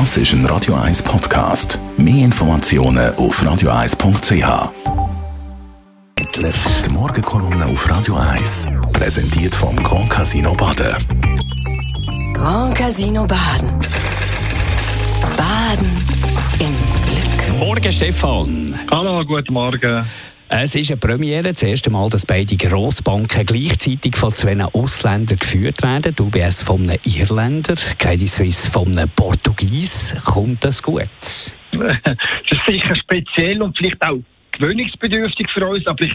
Das ist ein Radio 1 Podcast. Mehr Informationen auf radio1.ch. Die Morgenkolumne auf Radio 1 präsentiert vom Grand Casino Baden. Grand Casino Baden. Baden im Glück. Morgen, Stefan. Hallo, guten Morgen. Es ist eine Premiere, das erste Mal, dass beide Grossbanken gleichzeitig von zwei Ausländern geführt werden. UBS von einem Irländer, Credit Suisse von einem Portugies. Kommt das gut? Das ist sicher speziell und vielleicht auch gewöhnungsbedürftig für uns, aber ich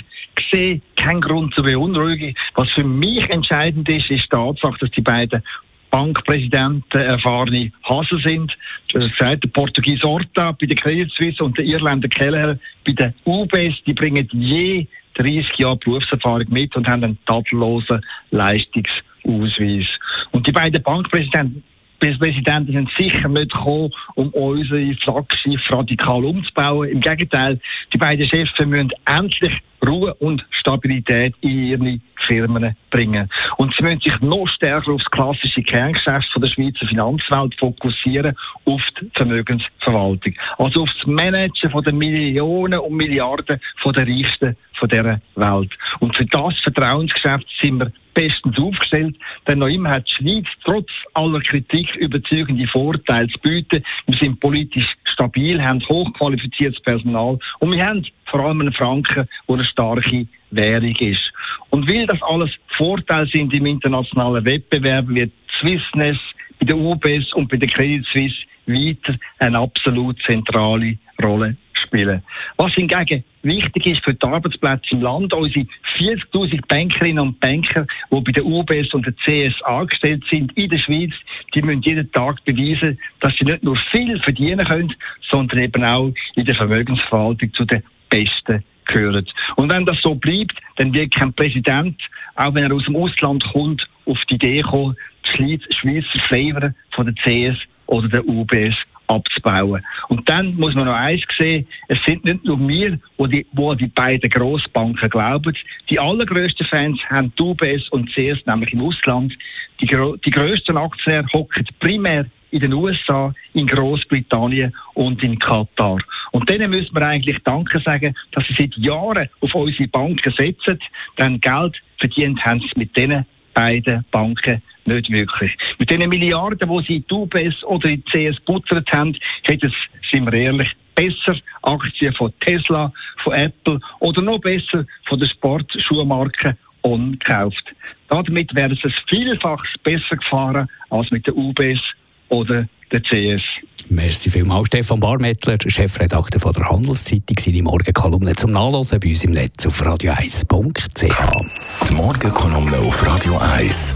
sehe keinen Grund zur Beunruhigung. Was für mich entscheidend ist, ist die Tatsache, dass die beiden Bankpräsidenten erfahrene Hasen sind. Das gesagt, der Portugies Horta bei der Credit Suisse und der Irländer Keller bei der UBS, die bringen je 30 Jahre Berufserfahrung mit und haben einen tadellosen Leistungsausweis. Und die beiden Bankpräsidenten Präsidenten sind sicher nicht gekommen, um unsere Flaggschiff radikal umzubauen. Im Gegenteil, die beiden Chefs müssen endlich Ruhe und Stabilität in ihre Firmen bringen. Und sie müssen sich noch stärker auf das klassische Kerngeschäft von der Schweizer Finanzwelt fokussieren, auf die Vermögensverwaltung. Also auf das Managen von den Millionen und Milliarden von der Reichsten von dieser Welt. Und für das Vertrauensgeschäft sind wir bestens aufgestellt, denn noch immer hat die Schweiz trotz aller Kritik überzeugende Vorteile zu bieten. Wir sind politisch stabil, haben hochqualifiziertes Personal und wir haben vor allem einen Franken, der eine starke Währung ist. Und weil das alles Vorteile sind im internationalen Wettbewerb, wird Swissness bei der UBS und bei der Credit Suisse weiter eine absolut zentrale Rolle spielen. Was hingegen wichtig ist für die Arbeitsplätze im Land, unsere 40.000 Bankerinnen und Banker, die bei der UBS und der CS angestellt sind in der Schweiz, die müssen jeden Tag beweisen, dass sie nicht nur viel verdienen können, sondern eben auch in der Vermögensverwaltung zu den Besten gehören. Und wenn das so bleibt, dann wird kein Präsident, auch wenn er aus dem Ausland kommt, auf die Idee kommen, die Schweizer Flavor von der CS oder der UBS abzubauen. Und dann muss man noch eins sehen, es sind nicht nur wir, wo die, wo die beiden Grossbanken glauben. Die allergrößten Fans haben UBS und CS nämlich im Ausland. Die, die grössten Aktionäre hocken primär in den USA, in Großbritannien und in Katar. Und denen müssen wir eigentlich Danke sagen, dass sie seit Jahren auf unsere Banken setzen, denn Geld verdient haben sie mit diesen beiden Banken nicht wirklich. Mit den Milliarden, die sie in die UBS oder in die CS putzert haben, hätte es, sind wir ehrlich, besser Aktien von Tesla, von Apple oder noch besser von der Sportschuhmarke On gekauft. Damit wäre es vielfach besser gefahren als mit der UBS oder der CS. Merci vielmals, Stefan Barmettler, Chefredakteur von der Handelszeitung. Seine Morgenkolumne zum Nachlesen bei uns im Netz auf radio1.ch. Die Morgenkolumne auf Radio 1.